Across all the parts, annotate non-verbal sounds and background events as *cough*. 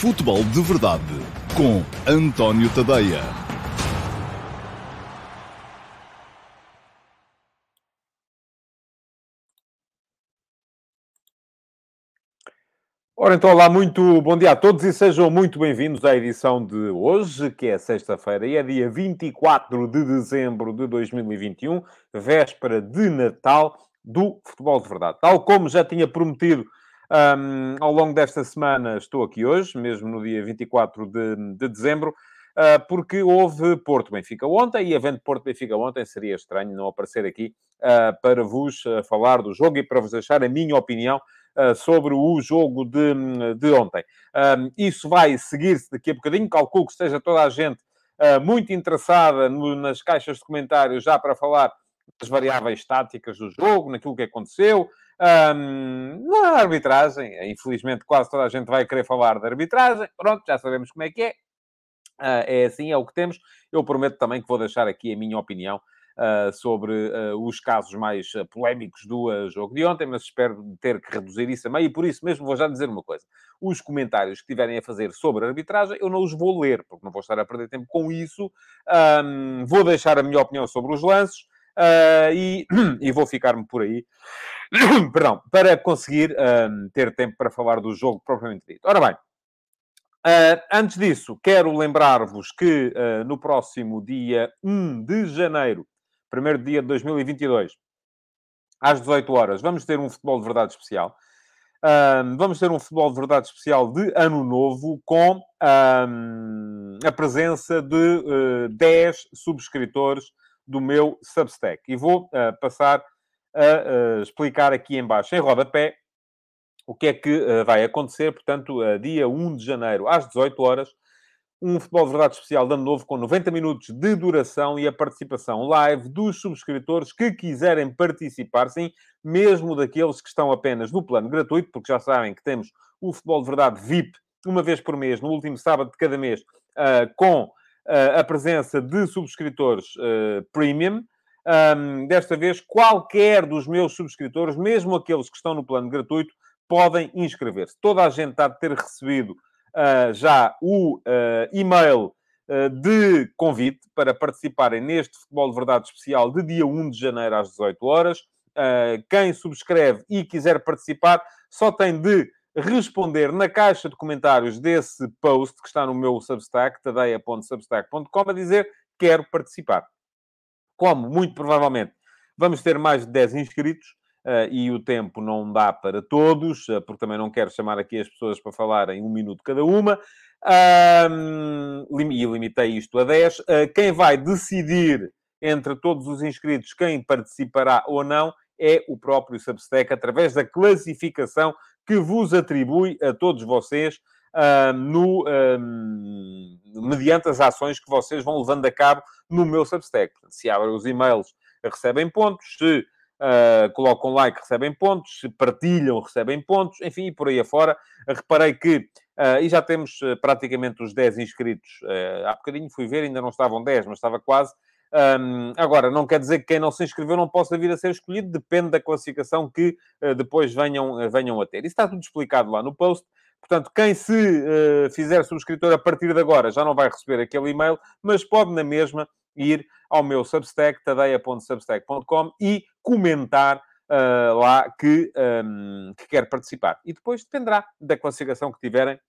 Futebol de Verdade com António Tadeia. Ora, então, olá, muito bom dia a todos e sejam muito bem-vindos à edição de hoje, que é sexta-feira e é dia 24 de dezembro de 2021, véspera de Natal do Futebol de Verdade. Tal como já tinha prometido um, ao longo desta semana, estou aqui hoje, mesmo no dia 24 de, de dezembro, uh, porque houve Porto Benfica ontem e, havendo Porto Benfica ontem, seria estranho não aparecer aqui uh, para vos uh, falar do jogo e para vos deixar a minha opinião sobre o jogo de, de ontem. Um, isso vai seguir-se daqui a bocadinho, calculo que esteja toda a gente muito interessada no, nas caixas de comentários já para falar das variáveis táticas do jogo, naquilo que aconteceu, um, na arbitragem. Infelizmente, quase toda a gente vai querer falar da arbitragem. Pronto, já sabemos como é que é. Uh, é assim, é o que temos. Eu prometo também que vou deixar aqui a minha opinião Uh, sobre uh, os casos mais uh, polémicos do jogo de ontem, mas espero ter que reduzir isso a meio, e por isso mesmo vou já dizer uma coisa. Os comentários que tiverem a fazer sobre a arbitragem, eu não os vou ler, porque não vou estar a perder tempo com isso. Um, vou deixar a minha opinião sobre os lances, Uh, e, *clears throat* e, vou ficar-me por aí, *clears throat* perdão, para conseguir uh, ter tempo para falar do jogo propriamente dito. Ora bem, uh, antes disso, quero lembrar-vos que no próximo dia 1 de janeiro, primeiro dia de 2022, às 18 horas, vamos ter um futebol de verdade especial. vamos ter um futebol de verdade especial de ano novo com a presença de uh, 10 subscritores do meu Substack. E vou uh, passar a uh, explicar aqui embaixo, em rodapé, o que é que uh, vai acontecer. Portanto, dia 1 de janeiro, às 18 horas, um Futebol de Verdade Especial de Ano Novo com 90 minutos de duração e a participação live dos subscritores que quiserem participar, sim, mesmo daqueles que estão apenas no plano gratuito, porque já sabem que temos o Futebol de Verdade VIP uma vez por mês, no último sábado de cada mês, com a presença de subscritores uh, premium. Um, desta vez, qualquer dos meus subscritores, mesmo aqueles que estão no plano gratuito, podem inscrever-se. Toda a gente está a ter recebido uh, já o uh, e-mail de convite para participarem neste Futebol de Verdade especial de dia 1 de janeiro às 18 horas. quem subscreve e quiser participar só tem de responder na caixa de comentários desse post que está no meu Substack, tadeia.substack.com, a dizer quero participar. Como, muito provavelmente, vamos ter mais de 10 inscritos, uh, e o tempo não dá para todos, uh, porque também não quero chamar aqui as pessoas para falarem um minuto cada uma, uh, e limitei isto a 10. Ah, quem vai decidir entre todos os inscritos quem participará ou não é o próprio Substack, através da classificação que vos atribui a todos vocês uh, no, uh, mediante as ações que vocês vão levando a cabo no meu Substack. Se abrem os e-mails, recebem pontos. Se uh, colocam like, recebem pontos. Se partilham, recebem pontos. Enfim, e por aí afora. Reparei que, e já temos praticamente os 10 inscritos. há bocadinho fui ver, ainda não estavam 10, mas estava quase. Um, agora, não quer dizer que quem não se inscreveu não possa vir a ser escolhido, depende da classificação que uh, depois venham, uh, venham a ter. Isso está tudo explicado lá no post. Portanto, quem se uh, fizer subscritor a partir de agora já não vai receber aquele e-mail, mas pode na mesma ir ao meu Substack, tadeia.substack.com e comentar lá que, um, que quer participar. E depois dependerá da classificação que tiverem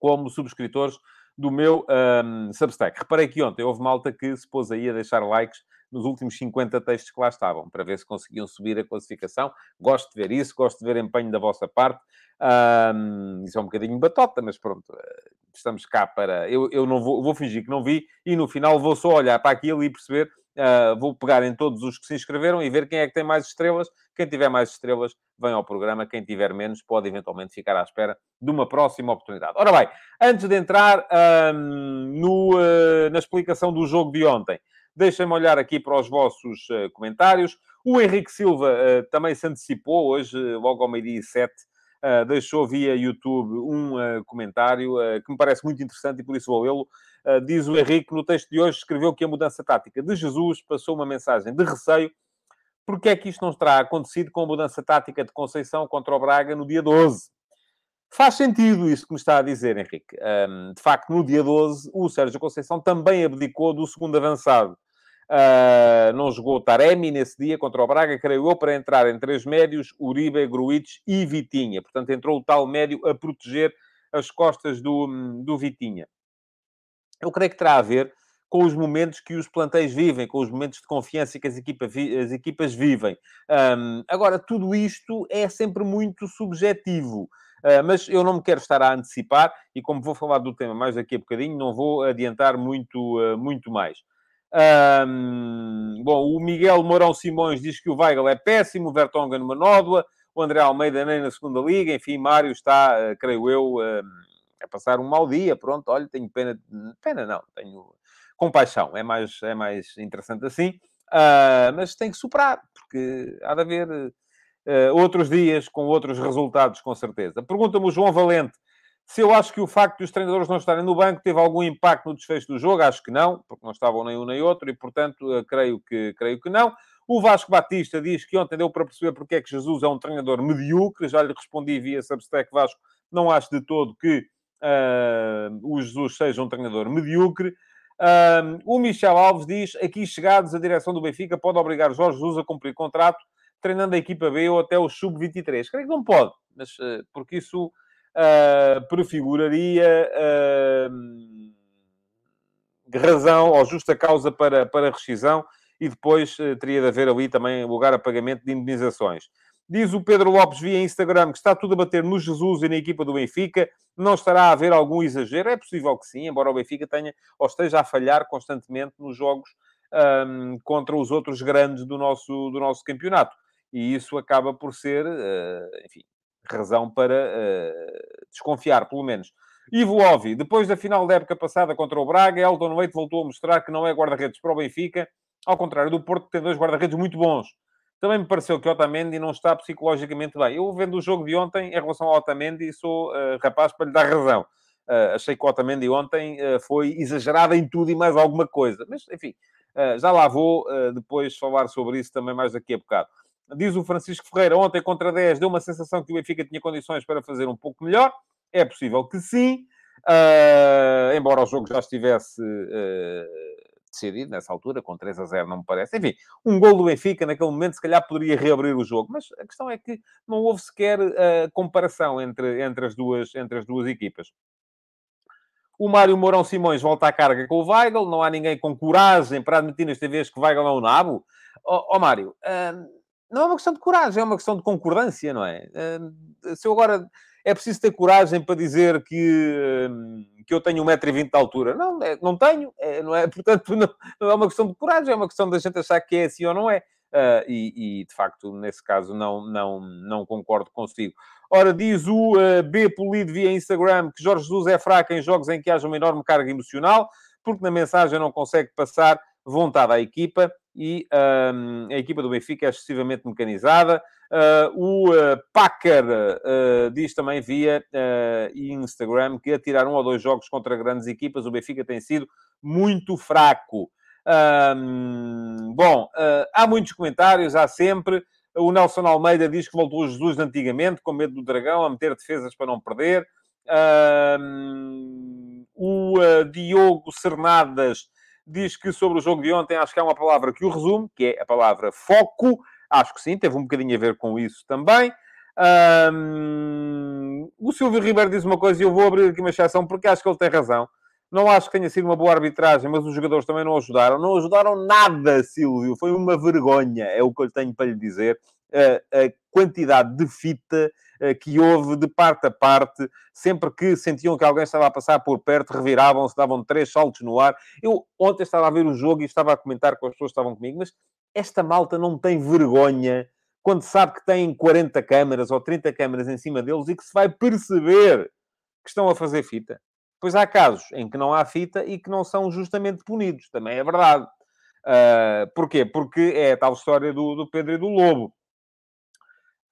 como subscritores do meu um, Substack. Reparei que ontem houve malta que se pôs aí a deixar likes nos últimos 50 textos que lá estavam, para ver se conseguiam subir a classificação. Gosto de ver isso, gosto de ver empenho da vossa parte. Um, isso é um bocadinho batota, mas pronto, eh, estamos cá para... Eu, eu não vou, vou fingir que não vi e no final vou só olhar para aquilo e perceber Uh, vou pegar em todos os que se inscreveram e ver quem é que tem mais estrelas. Quem tiver mais estrelas, vem ao programa. Quem tiver menos, pode eventualmente ficar à espera de uma próxima oportunidade. Ora bem, antes de entrar no, uh, na explicação do jogo de ontem, deixem-me olhar aqui para os vossos uh, comentários. O Henrique Silva também se antecipou hoje, logo ao meio-dia e sete, uh, deixou via YouTube um uh, comentário uh, que me parece muito interessante e por isso vou lê-lo. diz o Henrique, no texto de hoje, escreveu que a mudança tática de Jesus passou uma mensagem de receio. Porque é que isto não terá acontecido com a mudança tática de Conceição contra o Braga no dia 12? Faz sentido isso que me está a dizer, Henrique. Um, de facto, no dia 12, o Sérgio Conceição também abdicou do segundo avançado. Uh, não jogou Taremi nesse dia contra o Braga, creio eu, para entrar em três médios, Uribe, Gruites e Vitinha. Portanto, entrou o tal médio a proteger as costas do, do Vitinha. Eu creio que terá a ver com os momentos que os plantéis vivem, com os momentos de confiança que as, equipa vi, as equipas vivem. Um, agora, tudo isto é sempre muito subjetivo. Uh, mas eu não me quero estar a antecipar e, como vou falar do tema mais daqui a bocadinho, não vou adiantar muito, uh, muito mais. Um, bom, o Miguel Mourão Simões diz que o Weigl é péssimo, o Vertonghen numa nódoa, o André Almeida nem na segunda liga, enfim, Mário está, uh, creio eu, a passar um mau dia, pronto, olha, tenho pena, pena não, tenho compaixão, é mais, é mais interessante assim, mas tem que superar, porque há de haver uh, outros dias com outros resultados, com certeza. Pergunta-me o João Valente se eu acho que o facto de os treinadores não estarem no banco teve algum impacto no desfecho do jogo. Acho que não, porque não estavam nem um nem outro e, portanto, uh, creio, que, creio que não. O Vasco Batista diz que ontem deu para perceber porque é que Jesus é um treinador medíocre. Já lhe respondi via Substack Vasco. Não acho de todo que uh, o Jesus seja um treinador medíocre. Uh, o Michel Alves diz: aqui chegados, a direção do Benfica pode obrigar Jorge Jesus a cumprir contrato treinando a equipa B ou até o sub-23. Creio que não pode, mas, uh, porque isso uh, prefiguraria uh, razão ou justa causa para, para rescisão e depois teria de haver ali também lugar a pagamento de indenizações. Diz o Pedro Lopes via Instagram que está tudo a bater no Jesus e na equipa do Benfica. Não estará a haver algum exagero? É possível que sim, embora o Benfica tenha ou esteja a falhar constantemente nos jogos um, contra os outros grandes do nosso, do nosso campeonato e isso acaba por ser, uh, enfim, razão para uh, desconfiar, pelo menos. Ivo Ovi, depois da final da época passada contra o Braga, Elton Leite voltou a mostrar que não é guarda-redes para o Benfica, ao contrário do Porto, que tem dois guarda-redes muito bons. Também me pareceu que Otamendi não está psicologicamente bem. Eu, vendo o jogo de ontem, em relação ao Otamendi, sou uh, rapaz para lhe dar razão. Uh, achei que o Otamendi ontem uh, foi exagerado em tudo e mais alguma coisa. Mas, enfim, já lá vou depois falar sobre isso também mais daqui a bocado. Diz o Francisco Ferreira, ontem contra 10 deu uma sensação que o Benfica tinha condições para fazer um pouco melhor. É possível que sim, uh, embora o jogo já estivesse uh, decidido nessa altura, com 3 a 0 não me parece. Enfim, um gol do Benfica naquele momento se calhar poderia reabrir o jogo, mas a questão é que não houve sequer uh, comparação entre, entre, as duas, entre as duas equipas. O Mário Mourão Simões volta à carga com o Weigl. Não há ninguém com coragem para admitir nesta vez que Weigl é um nabo. Ó oh, oh, Mário, uh, não é uma questão de coragem, é uma questão de concordância, não é? Se eu agora... É preciso ter coragem para dizer que, que eu tenho 1,20m de altura. Não, é, não tenho, é, não é? *laughs* Portanto, não, não, é uma questão de coragem, é uma questão da gente achar que é assim ou não é. Uh, e, e, de facto, nesse caso, não, não, não concordo consigo. Ora, diz o uh, B Polido via Instagram que Jorge Jesus é fraco em jogos em que haja uma enorme carga emocional, porque na mensagem não consegue passar vontade à equipa e um, a equipa do Benfica é excessivamente mecanizada. Uh, o uh, Packer uh, diz também via Instagram que atirar um ou dois jogos contra grandes equipas, o Benfica tem sido muito fraco. Um, bom, há muitos comentários, há sempre. O Nelson Almeida diz que voltou Jesus antigamente, com medo do dragão, a meter defesas para não perder. Um, o Diogo Cernadas diz que sobre o jogo de ontem acho que há uma palavra que o resume, que é a palavra foco. Acho que sim, teve um bocadinho a ver com isso também. Um, o Silvio Ribeiro diz uma coisa e eu vou abrir aqui uma exceção porque acho que ele tem razão. Não acho que tenha sido uma boa arbitragem, mas os jogadores também não ajudaram. Não ajudaram nada, Silvio. Foi uma vergonha, é o que eu tenho para lhe dizer. A, quantidade de fita eh, que houve de parte a parte, sempre que sentiam que alguém estava a passar por perto, reviravam-se, davam três saltos no ar. Eu ontem estava a ver o jogo e estava a comentar com as pessoas que estavam comigo, mas esta malta não tem vergonha quando sabe que tem 40 câmaras ou 30 câmaras em cima deles e que se vai perceber que estão a fazer fita. Pois há casos em que não há fita e que não são justamente punidos, também é verdade. Uh, porquê? Porque é a tal história do, do Pedro e do Lobo.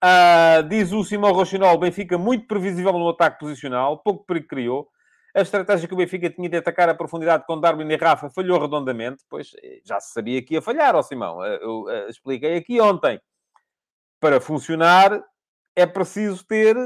Uh, diz o Simão Rochinol, Benfica muito previsível no ataque posicional, pouco perigo criou. A estratégia que o Benfica tinha de atacar a profundidade com Darwin e Rafa falhou redondamente. Pois eh, já se sabia que ia falhar, ó Simão. Eh, eu, eu, eh, expliquei aqui ontem. Para funcionar é preciso ter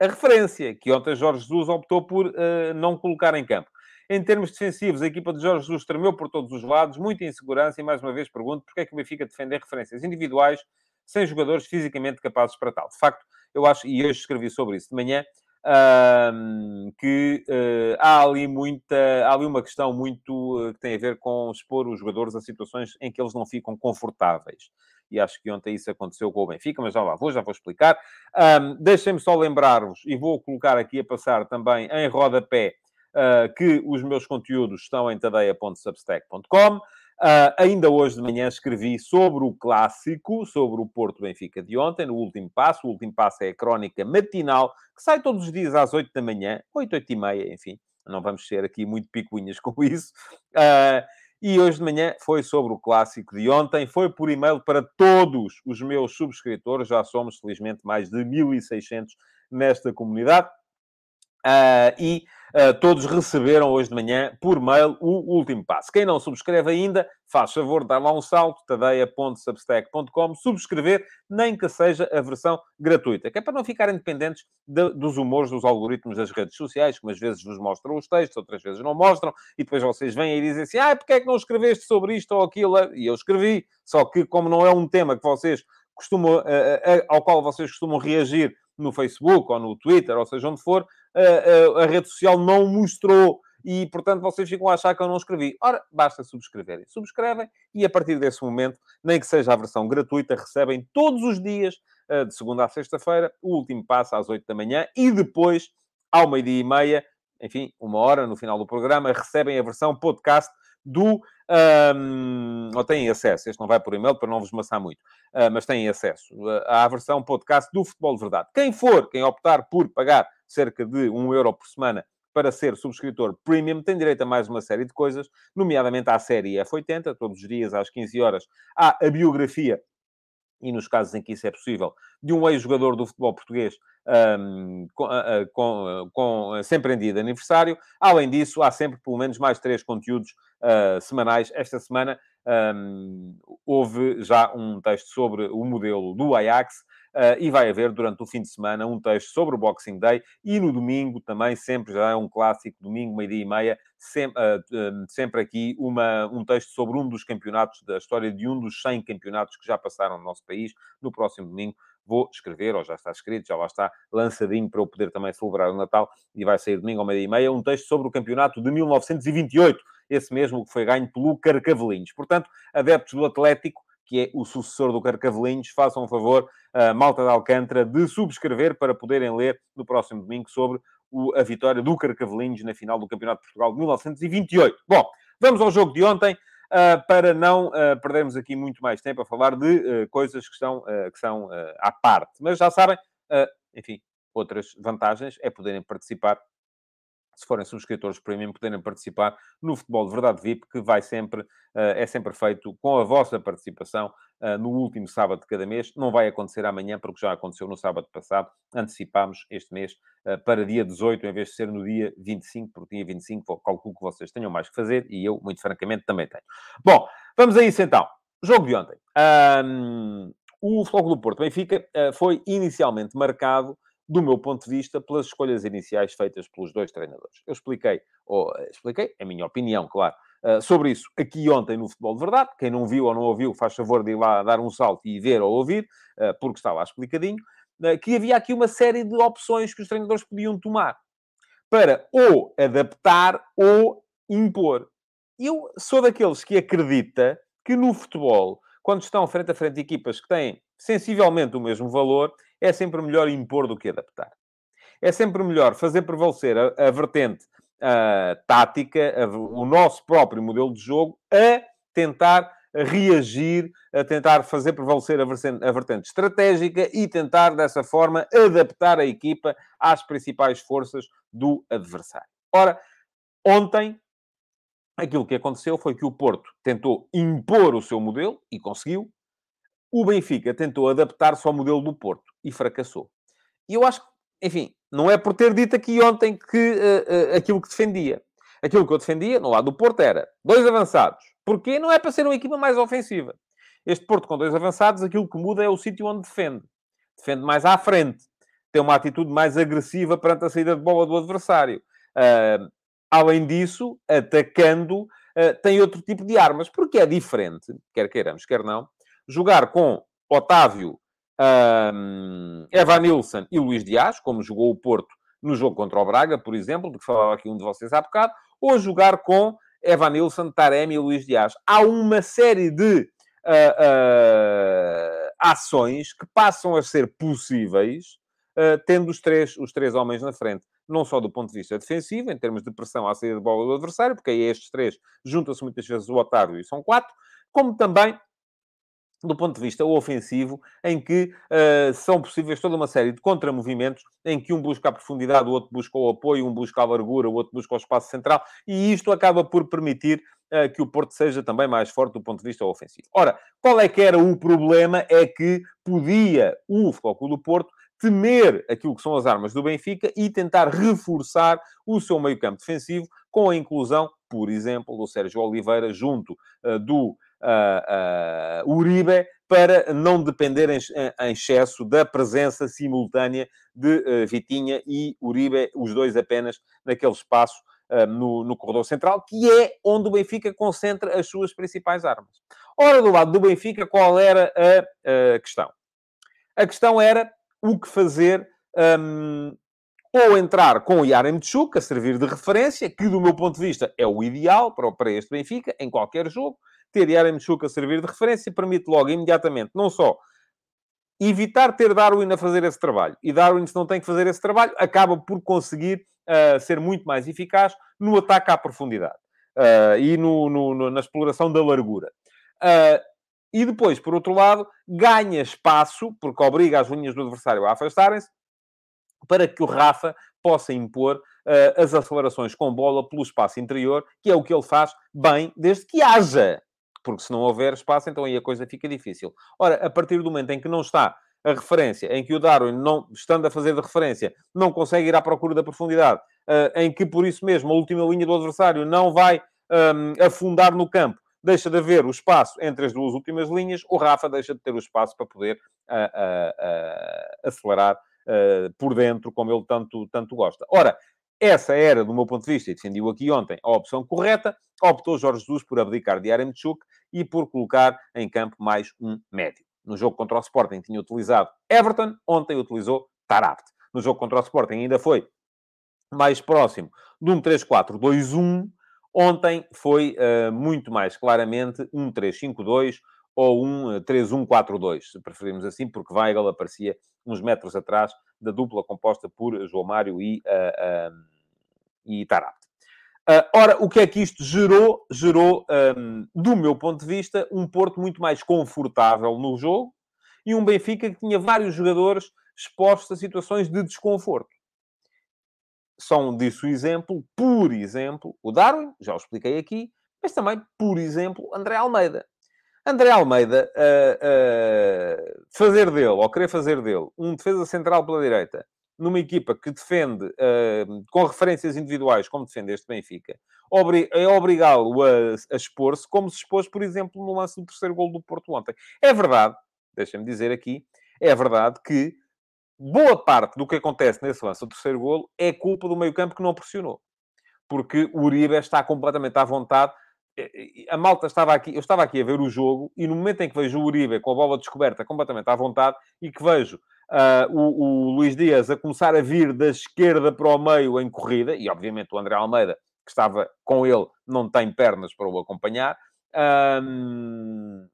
a referência, que ontem Jorge Jesus optou por uh, não colocar em campo. Em termos defensivos, a equipa de Jorge Jesus tremeu por todos os lados, muita insegurança, e mais uma vez pergunto, porque é que o Benfica defender referências individuais sem jogadores fisicamente capazes para tal? De facto, eu acho, e hoje escrevi sobre isso de manhã, que uh, há ali muita, há ali uma questão muito uh, que tem a ver com expor os jogadores a situações em que eles não ficam confortáveis. E acho que ontem isso aconteceu com o Benfica, mas já lá vou, já vou explicar. Um, Deixem-me só lembrar-vos, e vou colocar aqui a passar também em rodapé, uh, que os meus conteúdos estão em tadeia.substack.com. Uh, ainda hoje de manhã escrevi sobre o clássico, sobre o Porto Benfica de ontem, no último passo. O último passo é a crónica matinal, que sai todos os dias às 8 da manhã, 8, 8 e meia, enfim. Não vamos ser aqui muito picuinhas *laughs* com isso. Uh, e hoje de manhã foi sobre o clássico de ontem. Foi por e-mail para todos os meus subscritores. Já somos, felizmente, mais de 1.600 nesta comunidade. Uh, e uh, todos receberam hoje de manhã, por mail, o último passo. Quem não subscreve ainda, faz favor de dar lá um salto, tadeia.substack.com, subscrever, nem que seja a versão gratuita, que é para não ficarem dependentes de, dos humores dos algoritmos das redes sociais, que às vezes vos mostram os textos, outras vezes não mostram, e depois vocês vêm e dizem assim, ah, porque é que não escreveste sobre isto ou aquilo? E eu escrevi, só que como não é um tema que vocês costumam, uh, ao qual vocês costumam reagir no Facebook ou no Twitter, ou seja onde for, a, rede social não mostrou e, portanto, vocês ficam a achar que eu não escrevi. Ora, basta subscreverem. Subscrevem e, a partir desse momento, nem que seja a versão gratuita, recebem todos os dias, de segunda a sexta-feira, o último passo às oito da manhã e depois, ao meio-dia e meia, enfim, uma hora no final do programa, recebem a versão podcast do. Um, ou têm acesso, este não vai por e-mail para não vos maçar muito, uh, mas têm acesso à versão podcast do Futebol de Verdade. Quem for, quem optar por pagar cerca de um euro por semana para ser subscritor premium, tem direito a mais uma série de coisas, nomeadamente à série F80, todos os dias às 15 horas, há a biografia e nos casos em que isso é possível, de um ex-jogador do futebol português um, com, com, com, sempre em dia de aniversário. Além disso, há sempre pelo menos mais três conteúdos uh, semanais. Esta semana um, houve já um texto sobre o modelo do Ajax, e vai haver durante o fim de semana um texto sobre o Boxing Day e no domingo também, sempre já é um clássico, domingo, meio-dia e meia, sempre, uh, uh, sempre aqui uma, um texto sobre um dos campeonatos, da história de um dos 100 campeonatos que já passaram no nosso país. No próximo domingo vou escrever, ou já está escrito, já lá está lançadinho para eu poder também celebrar o Natal e vai sair domingo meio-dia e meia, um texto sobre o campeonato de 1928, esse mesmo que foi ganho pelo Carcavelinhos. Portanto, adeptos do Atlético, que é o sucessor do Carcavelinhos, façam um favor, a Malta de Alcântara, de subscrever para poderem ler no próximo domingo sobre o, a vitória do Carcavelinhos na final do Campeonato de Portugal de 1928. Bom, vamos ao jogo de ontem. Uh, para não uh, perdermos aqui muito mais tempo a falar de uh, coisas que, estão, que são à parte. Mas já sabem, enfim, outras vantagens é poderem participar se forem subscritores premium, poderem participar no Futebol de Verdade VIP, que vai sempre, eh, é sempre feito com a vossa participação eh, no último sábado de cada mês. Não vai acontecer amanhã, porque já aconteceu no sábado passado. Antecipámos este mês eh, para dia 18, em vez de ser no dia 25, porque dia 25 calculo que vocês tenham mais que fazer e eu, muito francamente, também tenho. Bom, vamos a isso então. Jogo de ontem. Um, o Floco do Porto Benfica foi inicialmente marcado do meu ponto de vista, pelas escolhas iniciais feitas pelos dois treinadores. Eu expliquei, ou eh, expliquei, a minha opinião, claro, uh, sobre isso aqui ontem no Futebol de Verdade. Quem não viu ou não ouviu, faz favor de ir lá dar um salto e ver ou ouvir, uh, porque está lá explicadinho, que havia aqui uma série de opções que os treinadores podiam tomar para ou adaptar ou impor. Eu sou daqueles que acredita que no futebol, quando estão frente a frente equipas que têm sensivelmente o mesmo valor, é sempre melhor impor do que adaptar. É sempre melhor fazer prevalecer a, a vertente a tática, a, o nosso próprio modelo de jogo, a tentar reagir, a tentar fazer prevalecer a vertente, a vertente estratégica e tentar, dessa forma, adaptar a equipa às principais forças do adversário. Ora, ontem, aquilo que aconteceu foi que o Porto tentou impor o seu modelo e conseguiu. O Benfica tentou adaptar-se ao modelo do Porto e fracassou. E eu acho que, enfim, não é por ter dito aqui ontem que uh, uh, aquilo que defendia. Aquilo que eu defendia, no lado do Porto, era dois avançados. Porquê? Não é para ser uma equipa mais ofensiva. Este Porto com dois avançados, aquilo que muda é o sítio onde defende. Defende mais à frente. tem uma atitude mais agressiva perante a saída de bola do adversário. Uh, além disso, atacando, uh, tem outro tipo de armas, porque é diferente, quer queiramos, quer não, jogar com Otávio, um, Evan Nilsson e Luís Dias, como jogou o Porto no jogo contra o Braga, por exemplo, de que falava aqui um de vocês há bocado, ou jogar com Evan Nilsson, Taremi e Luís Dias. Há uma série de uh, uh, ações que passam a ser possíveis uh, tendo os três, os três homens na frente. Não só do ponto de vista defensivo, em termos de pressão à saída de bola do adversário, porque aí estes três juntam-se muitas vezes o Otávio e são quatro, como também do ponto de vista ofensivo, em que uh, são possíveis toda uma série de contramovimentos, em que um busca a profundidade, o outro busca o apoio, um busca a largura, o outro busca o espaço central, e isto acaba por permitir uh, que o Porto seja também mais forte do ponto de vista ofensivo. Ora, qual é que era o problema? É que podia o Futebol do Porto temer aquilo que são as armas do Benfica e tentar reforçar o seu meio-campo defensivo com a inclusão, por exemplo, do Sérgio Oliveira junto uh, do uh, Uribe para não depender em, em, excesso da presença simultânea de uh, Vitinha e Uribe, os dois apenas naquele espaço no, no, corredor central, que é onde o Benfica concentra as suas principais armas. Ora, do lado do Benfica, qual era a, a questão? A questão era o que fazer um, ou entrar com o Yaremchuk a servir de referência, que do meu ponto de vista é o ideal para, para este Benfica, em qualquer jogo, ter Yaremchuk a servir de referência permite logo, imediatamente, não só evitar ter Darwin a fazer esse trabalho. E Darwin, se não tem que fazer esse trabalho, acaba por conseguir uh, ser muito mais eficaz no ataque à profundidade uh, e no, no, no, na exploração da largura. Uh, e depois, por outro lado, ganha espaço, porque obriga as linhas do adversário a afastarem-se, para que o Rafa possa impor as acelerações com bola pelo espaço interior, que é o que ele faz bem, desde que haja porque se não houver espaço, então aí a coisa fica difícil. Ora, a partir do momento em que não está a referência, em que o Darwin, não, estando a fazer de referência, não consegue ir à procura da profundidade, uh, em que por isso mesmo a última linha do adversário não vai um, afundar no campo, deixa de haver o espaço entre as duas últimas linhas, o Rafa deixa de ter o espaço para poder uh, uh, acelerar por dentro, como ele tanto, tanto gosta. Ora, essa era, do meu ponto de vista, e defendi-o aqui ontem, a opção correta. Optou Jorge Jesus por abdicar de Yaremchuk e por colocar em campo mais um médio. No jogo contra o Sporting tinha utilizado Everton, ontem utilizou Tarabt. No jogo contra o Sporting ainda foi mais próximo de um 3-4-2-1. Ontem foi uh, muito mais claramente um 3-5-2 ou um 3-1-4-2, se preferirmos assim, porque Weigl aparecia uns metros atrás da dupla composta por João Mário e, uh, uh, e. Uh, ora, o que é que isto gerou? Gerou, um, do meu ponto de vista, um Porto muito mais confortável no jogo e um Benfica que tinha vários jogadores expostos a situações de desconforto. São disso exemplo, por exemplo, o Darwin, já o expliquei aqui, mas também, por exemplo, André Almeida. André Almeida, uh, uh, fazer dele, ou querer fazer dele, um defesa central pela direita, numa equipa que defende uh, com referências individuais, como defende este Benfica, é obrigá-lo a, a expor-se, como se expôs, por exemplo, no lance do terceiro gol do Porto ontem. É verdade, deixem-me dizer aqui, é verdade que boa parte do que acontece nesse lance do terceiro gol é culpa do meio-campo que não pressionou. Porque o Uribe está completamente à vontade. A malta estava aqui, eu estava aqui a ver o jogo e no momento em que vejo o Uribe com a bola descoberta completamente à vontade e que vejo uh, o, o Luís Dias a começar a vir da esquerda para o meio em corrida, e obviamente o André Almeida, que estava com ele, não tem pernas para o acompanhar, um,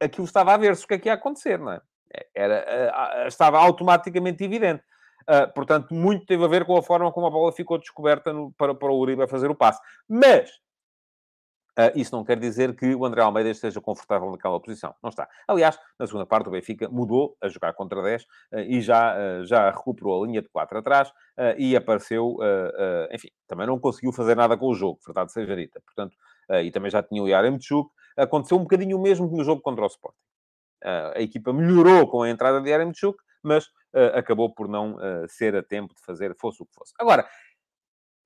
aquilo estava a ver-se o que é que ia acontecer, não é? Era, uh, estava automaticamente evidente. Uh, portanto, muito teve a ver com a forma como a bola ficou descoberta no, para, para o Uribe fazer o passe. Mas, Uh, isso não quer dizer que o André Almeida esteja confortável naquela posição. Não está. Aliás, na segunda parte, o Benfica mudou a jogar contra 10 uh, ah, e já, uh, já recuperou a linha de 4 atrás e apareceu, enfim, também não conseguiu fazer nada com o jogo, verdade seja dita. Portanto, e também já tinha o Yaremchuk. Aconteceu um bocadinho o mesmo no jogo contra o Sporting. a equipa melhorou com a entrada de Yaremchuk, mas acabou por não ser a tempo de fazer, fosse o que fosse. Agora,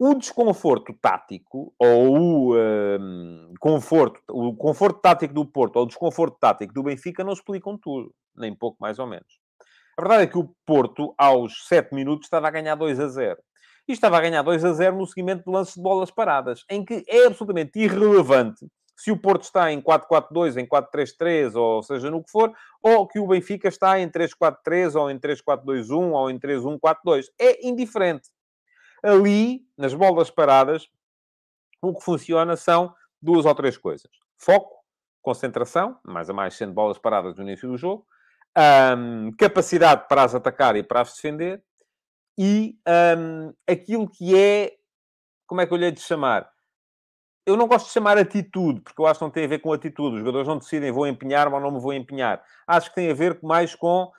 o desconforto tático ou o um, conforto, o conforto tático do Porto ou o desconforto tático do Benfica não explicam tudo, nem pouco mais ou menos. A verdade é que o Porto, aos 7 minutos, estava a ganhar 2 a 0. E estava a ganhar 2 a 0 no seguimento de lances de bolas paradas, em que é absolutamente irrelevante se o Porto está em 4-4-2, em 4-3-3, ou seja, no que for, ou que o Benfica está em 3-4-3, ou em 3-4-2-1, ou em 3-1-4-2. É indiferente. Ali, nas bolas paradas, o que funciona são duas ou três coisas. Foco, concentração, mais a mais sendo bolas paradas no início do jogo, um, capacidade para as atacar e para as defender, e um, aquilo que é, como é que eu lhe hei de chamar? Eu não gosto de chamar atitude, porque eu acho que não tem a ver com atitude. Os jogadores não decidem vou empenhar ou não me vou empenhar. Acho que tem a ver mais com,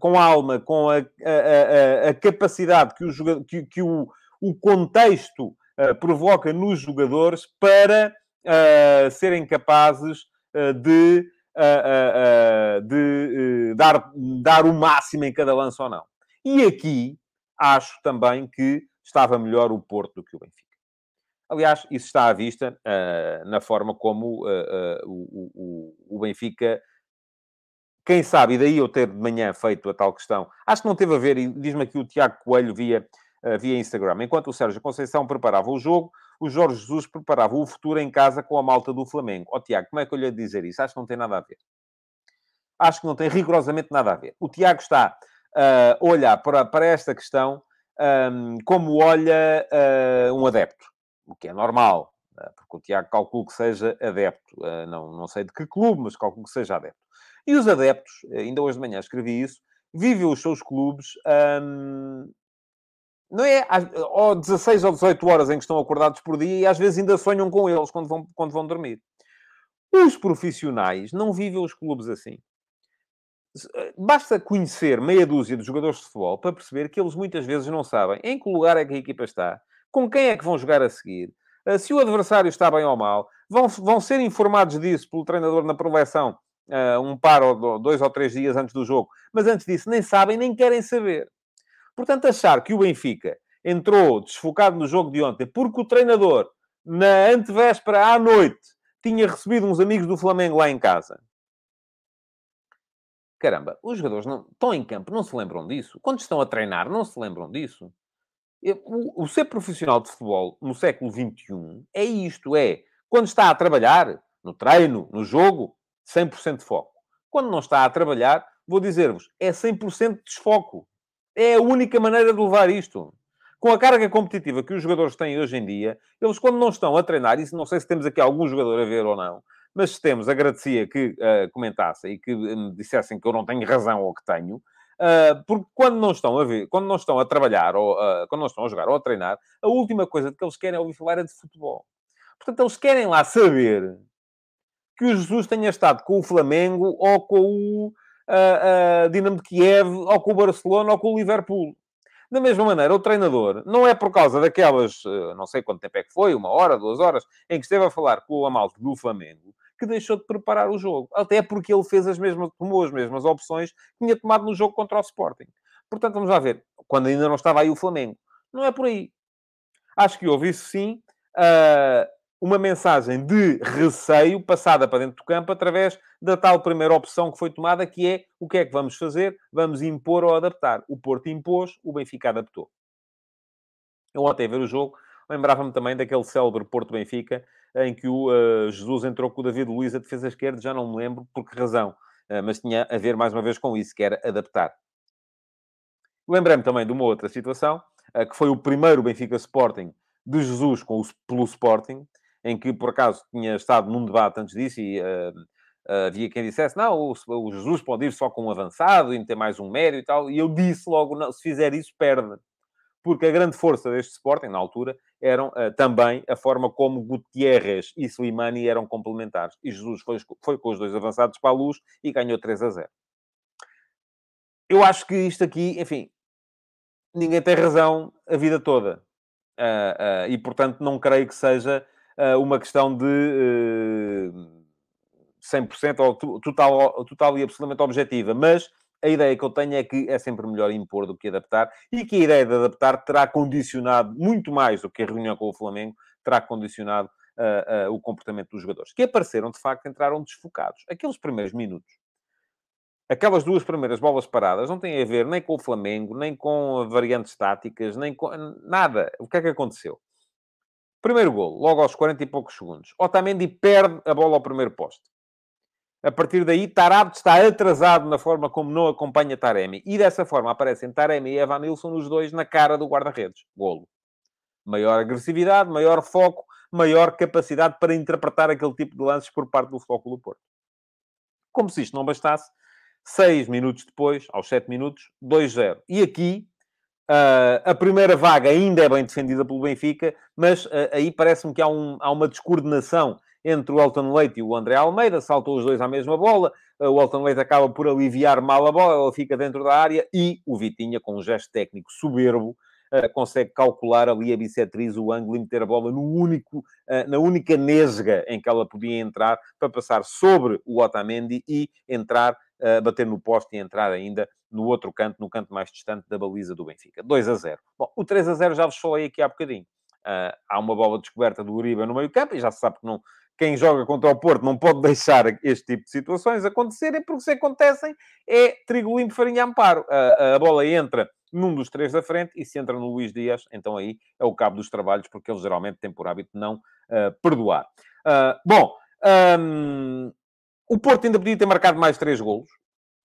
com a alma, com a, a, a, a capacidade que o, que, que o, o contexto uh, provoca nos jogadores para uh, serem capazes uh, de, de dar, dar o máximo em cada lance ou não. E aqui acho também que estava melhor o Porto do que o Benfica. Aliás, isso está à vista uh, na forma como uh, uh, o, o, o, Benfica, quem sabe, e daí eu ter de manhã feito a tal questão, acho que não teve a ver, e diz-me aqui o Tiago Coelho via, via Instagram, enquanto o Sérgio Conceição preparava o jogo, o Jorge Jesus preparava o futuro em casa com a malta do Flamengo. Ó oh, Tiago, como é que eu lhe ia dizer isso? Acho que não tem nada a ver. Acho que não tem rigorosamente nada a ver. O Tiago está a olhar para, para esta questão um, como olha um adepto o que é normal, eh, porque o Tiago calcula que seja adepto. Eh, não, não sei de que clube, mas calculo que seja adepto. E os adeptos, eh, ainda hoje de manhã escrevi isso, vivem os seus clubes, hum, não é ou 16 ou 18 horas em que estão acordados por dia e às vezes ainda sonham com eles quando vão, quando vão dormir. Os profissionais não vivem os clubes assim. Basta conhecer meia dúzia de jogadores de futebol para perceber que eles muitas vezes não sabem em que lugar é que a equipa está, com quem é que vão jogar a seguir, se o adversário está bem ou mal, vão, vão ser informados disso pelo treinador na proleção uh, um par ou dois ou três dias antes do jogo, mas antes disso nem sabem nem querem saber. Portanto, achar que o Benfica entrou desfocado no jogo de ontem porque o treinador, na antevéspera à noite, tinha recebido uns amigos do Flamengo lá em casa. Caramba, os jogadores não, estão em campo, não se lembram disso. Quando estão a treinar, não se lembram disso. O, o ser profissional de futebol no século XXI é isto: é quando está a trabalhar, no treino, no jogo, 100% de foco. Quando não está a trabalhar, vou dizer-vos, é 100% de desfoco. É a única maneira de levar isto. Com a carga competitiva que os jogadores têm hoje em dia, eles quando não estão a treinar, e não sei se temos aqui algum jogador a ver ou não, mas se temos, agradecia que uh, comentassem e que me dissessem que eu não tenho razão ou que tenho, Uh, porque quando não estão a ver, quando não estão a trabalhar, ou quando não estão a jogar ou a treinar, a última coisa que eles querem ouvir falar é de futebol. Portanto, eles querem lá saber que o Jesus tenha estado com o Flamengo, ou com o uh, Dinamo de Kiev, ou com o Barcelona, ou com o Liverpool. Da mesma maneira, o treinador, não é por causa daquelas, não sei quanto tempo é que foi, uma hora, duas horas, em que esteve a falar com o Amalto do Flamengo, que deixou de preparar o jogo. Até porque ele fez as mesmas, tomou as mesmas opções que tinha tomado no jogo contra o Sporting. Portanto, vamos lá ver. Quando ainda não estava aí o Flamengo. Não é por aí. Acho que houve isso sim. Uh, uma mensagem de receio passada para dentro do campo através da tal primeira opção que foi tomada, que é o que é que vamos fazer? Vamos impor ou adaptar. O Porto impôs, o Benfica adaptou. Eu ontem a ver o jogo, lembrava-me também daquele célebre Porto-Benfica, em que o uh, Jesus entrou com o David Luiz a defesa esquerda, já não me lembro por que razão, uh, mas tinha a ver mais uma vez com isso, que era adaptar. Lembrei-me também de uma outra situação, uh, que foi o primeiro Benfica Sporting de Jesus com o, pelo Sporting, em que por acaso tinha estado num debate antes disso e havia quem dissesse, não, o, o, Jesus pode ir só com um avançado e ter mais um médio e tal, e eu disse logo, não, se fizer isso, perde porque a grande força deste Sporting, na altura, eram uh, também a forma como Gutierrez e Slimani eram complementares. E Jesus foi, foi com os dois avançados para a luz e ganhou 3 a 0. Eu acho que isto aqui, enfim, ninguém tem razão a vida toda. Uh, uh, e, portanto, não creio que seja uma questão de 100% ou total, total e absolutamente objetiva. Mas a ideia que eu tenho é que é sempre melhor impor do que adaptar e que a ideia de adaptar terá condicionado muito mais do que a reunião com o Flamengo, terá condicionado uh, uh, o comportamento dos jogadores, que apareceram, de facto, entraram desfocados. Aqueles primeiros minutos, aquelas duas primeiras bolas paradas não têm a ver nem com o Flamengo, nem com variantes táticas, nem com nada. O que é que aconteceu? Primeiro gol, logo aos 40 e poucos segundos. Otamendi perde a bola ao primeiro posto. A partir daí, Tarab está atrasado na forma como não acompanha Taremi. E dessa forma aparecem Taremi e Evan Nilsson, os dois, na cara do guarda-redes. Golo. Maior agressividade, maior foco, maior capacidade para interpretar aquele tipo de lances por parte do Foco do Porto. Como se isto não bastasse, seis minutos depois, aos sete minutos, 2-0. E aqui, uh, a primeira vaga ainda é bem defendida pelo Benfica, mas uh, aí parece-me que há, um, há uma descoordenação entre o Elton Leite e o André Almeida, saltam os dois à mesma bola, uh, o Elton Leite acaba por aliviar mal a bola, ela fica dentro da área, e o Vitinha, com um gesto técnico soberbo, consegue calcular ali a bissetriz, o ângulo e meter a bola no único, na única nesga em que ela podia entrar, para passar sobre o Otamendi e entrar, uh, bater no poste e entrar ainda no outro canto, no canto mais distante da baliza do Benfica. 2 a 0. Bom, o 3 a 0 já vos falei aqui há bocadinho. há uma bola descoberta do Uribe no meio campo e já se sabe que não, quem joga contra o Porto não pode *laughs* deixar este tipo de situações acontecerem, porque se acontecem é trigo limpo, farinha amparo. A, a bola entra num dos três da frente, e se entra no Luís Dias, então aí é o cabo dos trabalhos, porque ele geralmente tem por hábito não uh, perdoar. Uh, bom, um, o Porto ainda podia ter marcado mais três golos.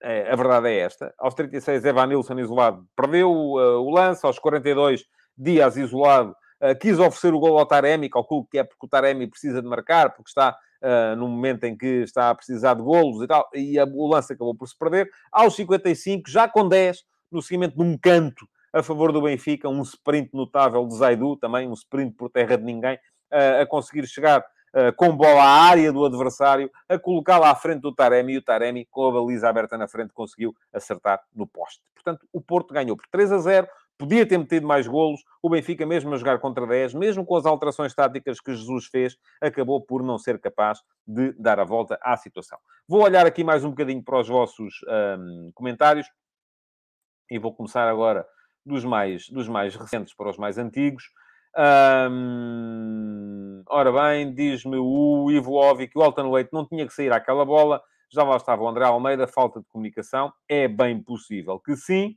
É, a verdade é esta. Aos 36, Evan Nilsson isolado perdeu uh, o lance. Aos 42, Dias isolado quis oferecer o gol ao Taremi, calculo que é porque o Taremi precisa de marcar, porque está uh, no momento em que está a precisar de golos e tal, e a, o lance acabou por se perder. Aos 55, já com 10, no seguimento de um canto a favor do Benfica, um sprint notável de Zaidu, também um sprint por terra de ninguém, a conseguir chegar com bola à área do adversário, a colocá-la à frente do Taremi, e o Taremi, com a baliza aberta na frente, conseguiu acertar no poste. Portanto, o Porto ganhou por 3 a 0, podia ter metido mais golos, o Benfica, mesmo a jogar contra 10, mesmo com as alterações táticas que Jesus fez, acabou por não ser capaz de dar a volta à situação. Vou olhar aqui mais um bocadinho para os vossos comentários e vou começar agora dos mais, dos mais recentes para os mais antigos. Ora bem, diz-me o Ivo Ovi que o Alton Leite não tinha que sair àquela bola. Já lá estava o André Almeida, falta de comunicação. É bem possível que sim.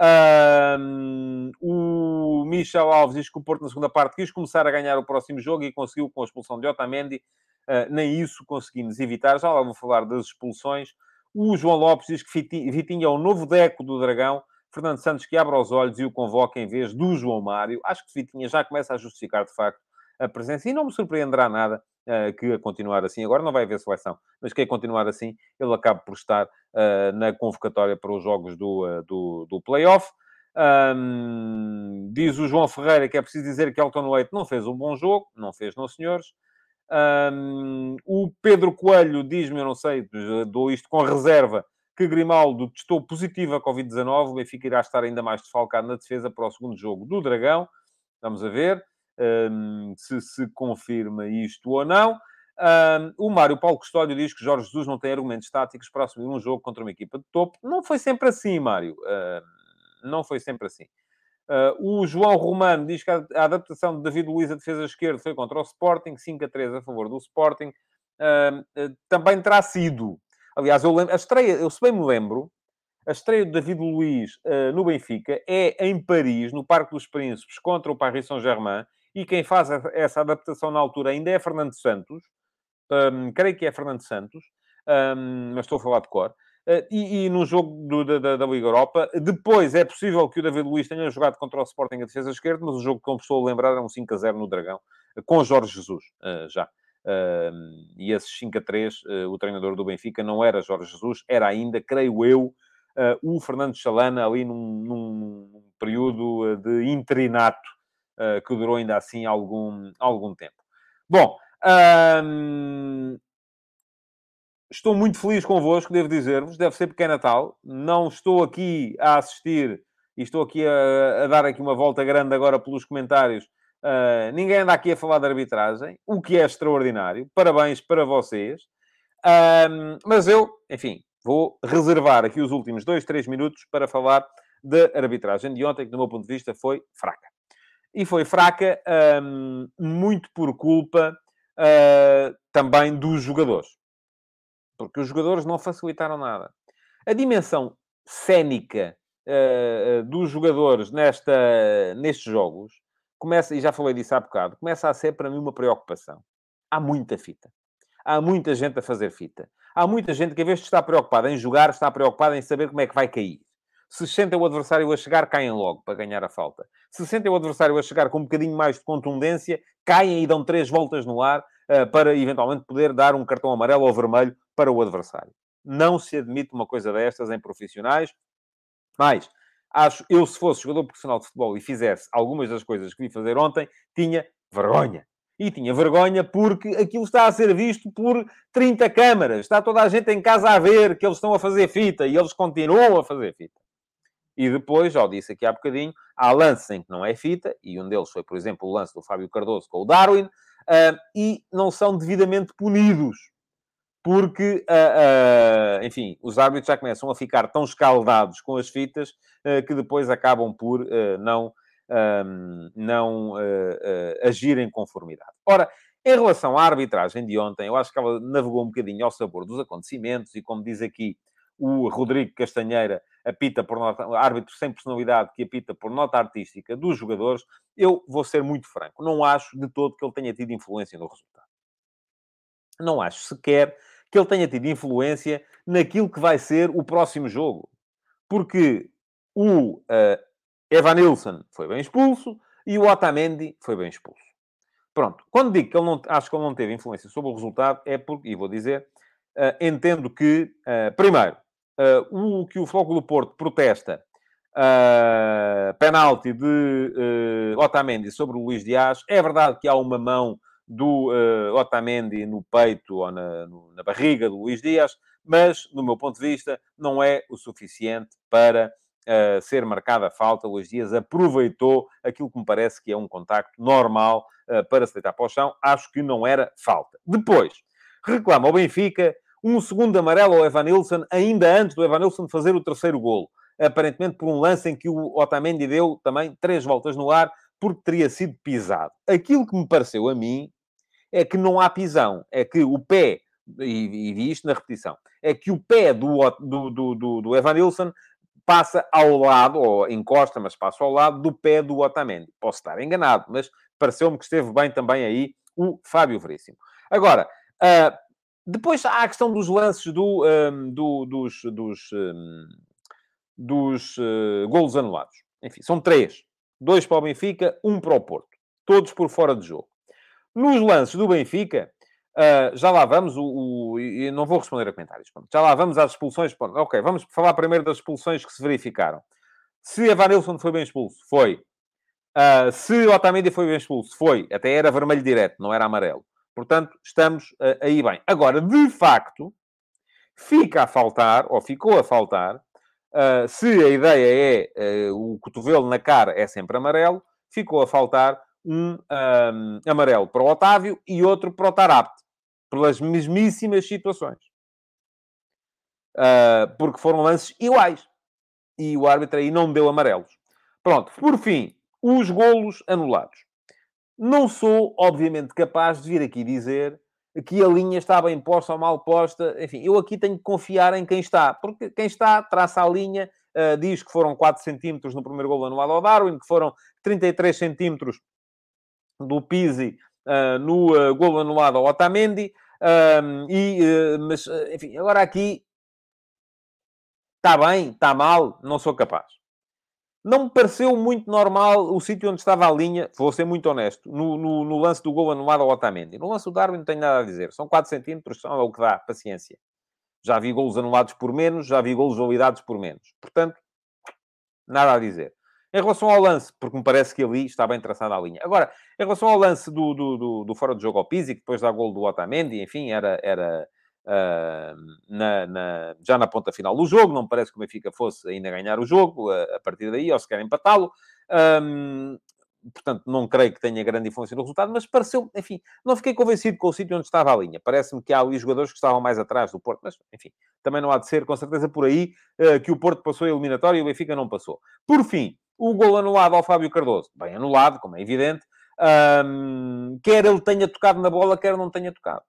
Um, o Michel Alves diz que o Porto, na segunda parte, quis começar a ganhar o próximo jogo e conseguiu com a expulsão de Otamendi. Uh, nem isso conseguimos evitar. Já lá vou falar das expulsões. O João Lopes diz que Vitinho é o novo Deco do Dragão. Fernando Santos que abre os olhos e o convoca em vez do João Mário. Acho que Vitinha já começa a justificar, de facto, a presença. E não me surpreenderá nada uh, que a continuar assim. Agora não vai haver seleção, mas que a continuar assim, ele acabe por estar uh, na convocatória para os jogos do, uh, do, do play-off. Um, diz o João Ferreira que é preciso dizer que Elton Leite não fez um bom jogo. Não fez, não senhores. Um, o Pedro Coelho diz-me, eu não sei, dou isto com reserva, que Grimaldo testou positivo a Covid-19. O Benfica irá estar ainda mais desfalcado na defesa para o segundo jogo do Dragão. Vamos a ver um, se se confirma isto ou não. Um, o Mário Paulo Custódio diz que Jorge Jesus não tem argumentos táticos para assumir um jogo contra uma equipa de topo. Não foi sempre assim, Mário. Uh, não foi sempre assim. Uh, o João Romano diz que a, a, adaptação de David Luiz à defesa esquerda foi contra o Sporting, 5 a 3 a favor do Sporting. Uh, também terá sido. Aliás, eu lembro, a estreia, eu se bem me lembro, a estreia de David Luiz uh, no Benfica é em Paris, no Parque dos Príncipes, contra o Paris Saint-Germain, e quem faz essa adaptação na altura ainda é Fernando Santos. Um, creio que é Fernando Santos, um, mas estou a falar de cor. Uh, e, e no jogo do, da, da, Liga Europa, depois é possível que o David Luiz tenha jogado contra o Sporting a defesa esquerda, mas o jogo que estou a lembrar era um 5 a 0 no Dragão, com Jorge Jesus, uh, já. Uh, e esses 5 a 3, uh, o treinador do Benfica não era Jorge Jesus, era ainda, creio eu, o Fernando Chalana, ali num, num período de interinato uh, que durou ainda assim algum, algum tempo. Bom, um, estou muito feliz convosco, devo dizer-vos, deve ser pequeno Natal. Não estou aqui a assistir e estou aqui a, a dar aqui uma volta grande agora pelos comentários. Uh, ninguém anda aqui a falar de arbitragem, o que é extraordinário. Parabéns para vocês. Mas eu, enfim, vou reservar aqui os últimos dois, três minutos para falar da arbitragem de ontem, que, do meu ponto de vista, foi fraca e foi fraca um, muito por culpa uh, também dos jogadores. Porque os jogadores não facilitaram nada. a dimensão cénica uh, dos jogadores nesta, nestes jogos começa, e já falei disso há bocado, começa a ser para mim uma preocupação. Há muita fita. Há muita gente a fazer fita. Há muita gente que, em vez de estar preocupada em jogar, está preocupada em saber como é que vai cair. Se sentem o adversário a chegar, caem logo para ganhar a falta. Se sentem o adversário a chegar com um bocadinho mais de contundência, caem e dão três voltas no ar uh, para eventualmente poder dar um cartão amarelo ou vermelho para o adversário. Não se admite uma coisa destas em profissionais. Mas, acho, eu se fosse jogador profissional de futebol e fizesse algumas das coisas que vi fazer ontem, tinha vergonha. E tinha vergonha porque aquilo está a ser visto por 30 câmaras. Está toda a gente em casa a ver que eles estão a fazer fita e eles continuam a fazer fita. E depois, já o disse aqui há bocadinho, há lances em que não é fita, e um deles foi, por exemplo, o lance do Fábio Cardoso com o Darwin, uh, e não são devidamente punidos porque, uh, uh, enfim, os árbitros já começam a ficar tão escaldados com as fitas que depois acabam por não, não agir em conformidade. Ora, em relação à arbitragem de ontem, eu acho que ela navegou um bocadinho ao sabor dos acontecimentos e, como diz aqui o Rodrigo Castanheira, apita por nota, árbitro sem personalidade que apita por nota artística dos jogadores, eu vou ser muito franco, não acho de todo que ele tenha tido influência no resultado. Não acho sequer que ele tenha tido influência naquilo que vai ser o próximo jogo. Porque o uh, Evan Nilsson foi bem expulso e o Otamendi foi bem expulso. Pronto. Quando digo que ele não, acho que ele não teve influência sobre o resultado, é porque, e vou dizer, uh, entendo que, uh, primeiro, o que o Floco do Porto protesta, uh, penalti de Otamendi sobre o Luís Dias, é verdade que há uma mão do Otamendi no peito ou na, no, na barriga do Luís Dias, mas, no meu ponto de vista, não é o suficiente para uh, ser marcada a falta. Luís Dias aproveitou aquilo que me parece que é um contacto normal uh, para se deitar para o chão. Acho que não era falta. Depois, reclama o Benfica um segundo amarelo ao Evanilson, ainda antes do Evanilson fazer o terceiro golo. Aparentemente por um lance em que o Otamendi deu também três voltas no ar, porque teria sido pisado. Aquilo que me pareceu a mim é que não há pisão, é que o pé, e, e vi isto na repetição, é que o pé do, do, do, do, Evanilson passa ao lado, ou encosta, mas passa ao lado do pé do Otamendi. Posso estar enganado, mas pareceu-me que esteve bem também aí o Fábio Veríssimo. Agora, uh, depois há a questão dos lances do, um, do, dos, dos, um, dos uh, golos anulados. Enfim, são três. Dois para o Benfica, um para o Porto. Todos por fora de jogo. Nos lances do Benfica, uh, já lá vamos, o, o, e não vou responder a comentários. Pronto. Já lá vamos às expulsões. Pronto. Ok, vamos falar primeiro das expulsões que se verificaram. Se Evanilson foi bem expulso, foi. Uh, se Otamendi foi bem expulso, foi. Até era vermelho direto, não era amarelo. Portanto, estamos uh, aí bem. Agora, de facto, fica a faltar, ou ficou a faltar, uh, se a ideia é o cotovelo na cara é sempre amarelo, ficou a faltar um, um amarelo para o Otávio e outro para o Tarapte, pelas mesmíssimas situações. Uh, porque foram lances iguais. E o árbitro aí não deu amarelos. Pronto, por fim, os golos anulados. Não sou, obviamente, capaz de vir aqui dizer que a linha está bem posta ou mal posta. Enfim, eu aqui tenho que confiar em quem está. Porque quem está, traça a linha, uh, diz que foram 4 centímetros no primeiro gol anulado ao Darwin, que foram 33 centímetros do Pizzi uh, no uh, golo anulado ao Otamendi. e, uh, mas, enfim, agora aqui está bem, está mal, não sou capaz. Não me pareceu muito normal o sítio onde estava a linha, vou ser muito honesto, no, no, no lance do gol anulado ao Otamendi. No lance do Darwin não tenho nada a dizer. São 4 centímetros, são o que dá, paciência. Já vi golos anulados por menos, já vi golos validados por menos. Portanto, nada a dizer. Em relação ao lance, porque me parece que ali está bem traçada a linha. Agora, em relação ao lance do, do, do, do fora de jogo ao Pizzi, que depois dá gol do Otamendi, enfim, era, era na, na, já na ponta final do jogo, não me parece que o Benfica fosse ainda ganhar o jogo a, a partir daí, ou se quer empatá-lo. Um, portanto, não creio que tenha grande influência no resultado, mas pareceu, enfim, não fiquei convencido com o sítio onde estava a linha. Parece-me que há ali jogadores que estavam mais atrás do Porto, mas, enfim, também não há de ser, com certeza, por aí uh, que o Porto passou a eliminatória e o Benfica não passou. Por fim, o gol anulado ao Fábio Cardoso, bem anulado, como é evidente, um, quer ele tenha tocado na bola, quer não tenha tocado.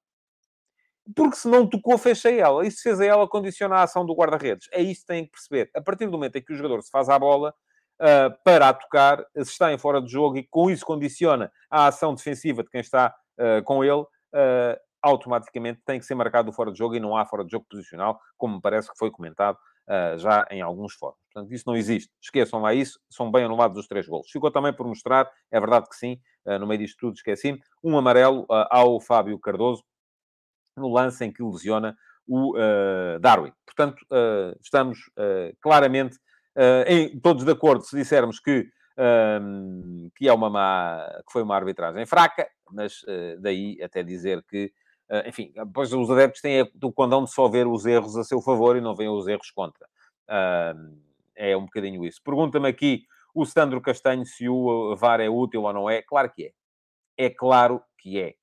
Porque se não tocou, fecha ela. E se fez a ela, condiciona a ação do guarda-redes. É isso que têm que perceber. A partir do momento em que o jogador se faz à bola, uh, para a tocar, se está em fora de jogo e com isso condiciona a ação defensiva de quem está uh, com ele, uh, automaticamente tem que ser marcado fora de jogo e não há fora de jogo posicional, como me parece que foi comentado já em alguns fóruns. Portanto, isso não existe. Esqueçam lá isso, são bem anulados os três golos. Ficou também por mostrar, é verdade que sim, no meio disto tudo esqueci um amarelo ao Fábio Cardoso, no lance em que lesiona o Darwin. Portanto, estamos claramente uh, em, todos de acordo se dissermos que, um, que, é uma má, que foi uma arbitragem fraca, mas uh, daí até dizer que, uh, enfim, pois os adeptos têm o condão de só ver os erros a seu favor e não veem os erros contra. é um bocadinho isso. Pergunta-me aqui o Sandro Castanho se o VAR é útil ou não é. Claro que é. É claro que é.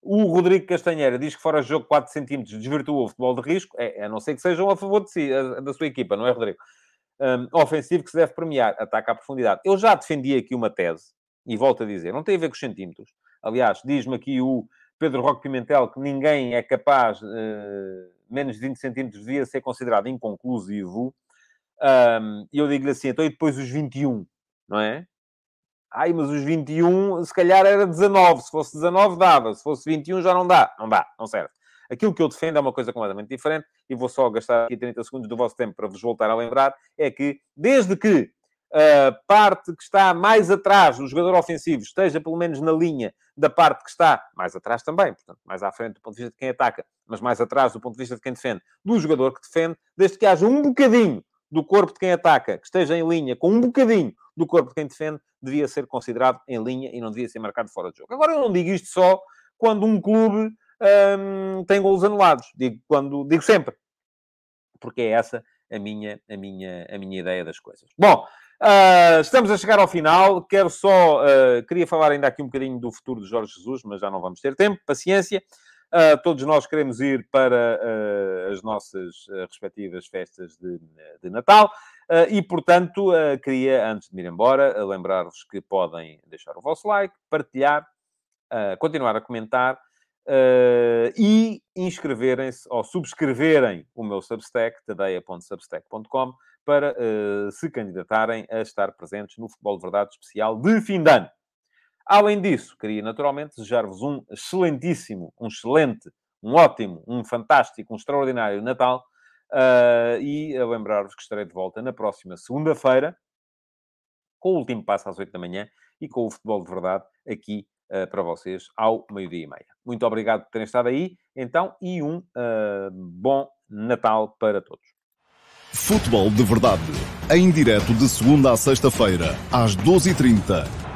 O Rodrigo Castanheira diz que fora de jogo 4 centímetros desvirtua o futebol de risco, é, a não ser que sejam a favor de si, a, da sua equipa, não é, Rodrigo? um, ofensivo que se deve premiar, ataque à profundidade. Eu já defendi aqui uma tese, e volto a dizer, não tem a ver com os centímetros. Aliás, diz-me aqui o Pedro Roque Pimentel que ninguém é capaz, uh, menos de 20 centímetros devia ser considerado inconclusivo. E eu digo-lhe assim, então e depois os 21, não é? Ai, mas os 21, se calhar era 19. Se fosse 19, dava. Se fosse 21, já não dá. Não dá, não serve. Aquilo que eu defendo é uma coisa completamente diferente e vou só gastar aqui 30 segundos do vosso tempo para vos voltar a lembrar, é que desde que a parte que está mais atrás do jogador ofensivo esteja pelo menos na linha da parte que está mais atrás também, portanto, mais à frente do ponto de vista de quem ataca, mas mais atrás do ponto de vista de quem defende, do jogador que defende, desde que haja um bocadinho do corpo de quem ataca que esteja em linha com um bocadinho do corpo de quem defende, devia ser considerado em linha e não devia ser marcado fora de jogo. Agora, eu não digo isto só quando um clube um, tem golos anulados. Digo, quando, digo sempre. Porque é essa a minha, a minha, a minha ideia das coisas. Bom, uh, estamos a chegar ao final. Quero só... Uh, queria falar ainda aqui um bocadinho do futuro de Jorge Jesus, mas já não vamos ter tempo. Paciência. Uh, todos nós queremos ir para uh, as nossas uh, respectivas festas de, de Natal e, portanto, queria, antes de me ir embora, lembrar-vos que podem deixar o vosso like, partilhar, continuar a comentar e inscreverem-se ou subscreverem o meu Substack, tadeia.substack.com, para se candidatarem a estar presentes no Futebol de Verdade especial de fim de ano. Além disso, queria naturalmente desejar-vos um excelentíssimo, um excelente, um ótimo, um fantástico, um extraordinário Natal uh, e a lembrar-vos que estarei de volta na próxima segunda-feira com o último passo às 8 da manhã e com o Futebol de Verdade aqui uh, para vocês ao meio-dia e meia. Muito obrigado por terem estado aí, então, e um uh, bom Natal para todos. Futebol de Verdade, em direto de segunda a sexta-feira, às 12h30